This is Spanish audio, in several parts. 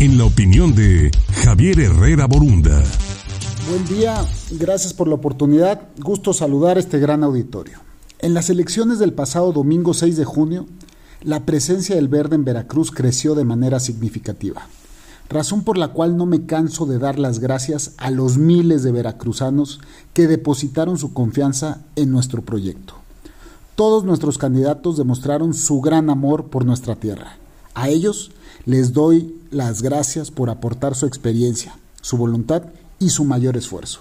en la opinión de Javier Herrera Borunda. Buen día, gracias por la oportunidad. Gusto saludar a este gran auditorio. En las elecciones del pasado domingo 6 de junio, la presencia del verde en Veracruz creció de manera significativa, razón por la cual no me canso de dar las gracias a los miles de veracruzanos que depositaron su confianza en nuestro proyecto. Todos nuestros candidatos demostraron su gran amor por nuestra tierra. A ellos les doy las gracias por aportar su experiencia, su voluntad y su mayor esfuerzo.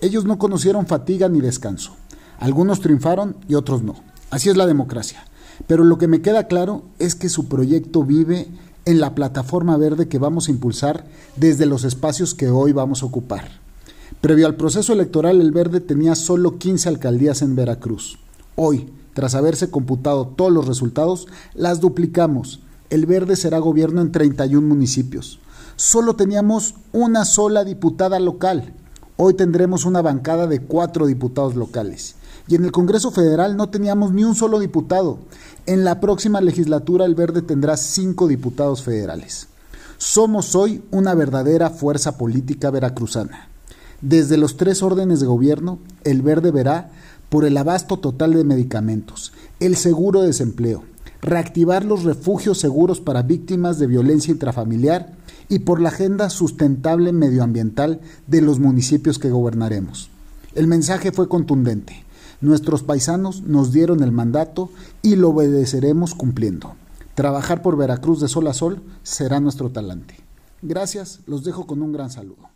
Ellos no conocieron fatiga ni descanso. Algunos triunfaron y otros no. Así es la democracia. Pero lo que me queda claro es que su proyecto vive en la plataforma verde que vamos a impulsar desde los espacios que hoy vamos a ocupar. Previo al proceso electoral, el verde tenía solo 15 alcaldías en Veracruz. Hoy, tras haberse computado todos los resultados, las duplicamos. El verde será gobierno en 31 municipios solo teníamos una sola diputada local. Hoy tendremos una bancada de cuatro diputados locales. Y en el Congreso Federal no teníamos ni un solo diputado. En la próxima legislatura el Verde tendrá cinco diputados federales. Somos hoy una verdadera fuerza política veracruzana. Desde los tres órdenes de gobierno, el Verde verá por el abasto total de medicamentos, el seguro de desempleo, reactivar los refugios seguros para víctimas de violencia intrafamiliar y por la agenda sustentable medioambiental de los municipios que gobernaremos. El mensaje fue contundente. Nuestros paisanos nos dieron el mandato y lo obedeceremos cumpliendo. Trabajar por Veracruz de sol a sol será nuestro talante. Gracias, los dejo con un gran saludo.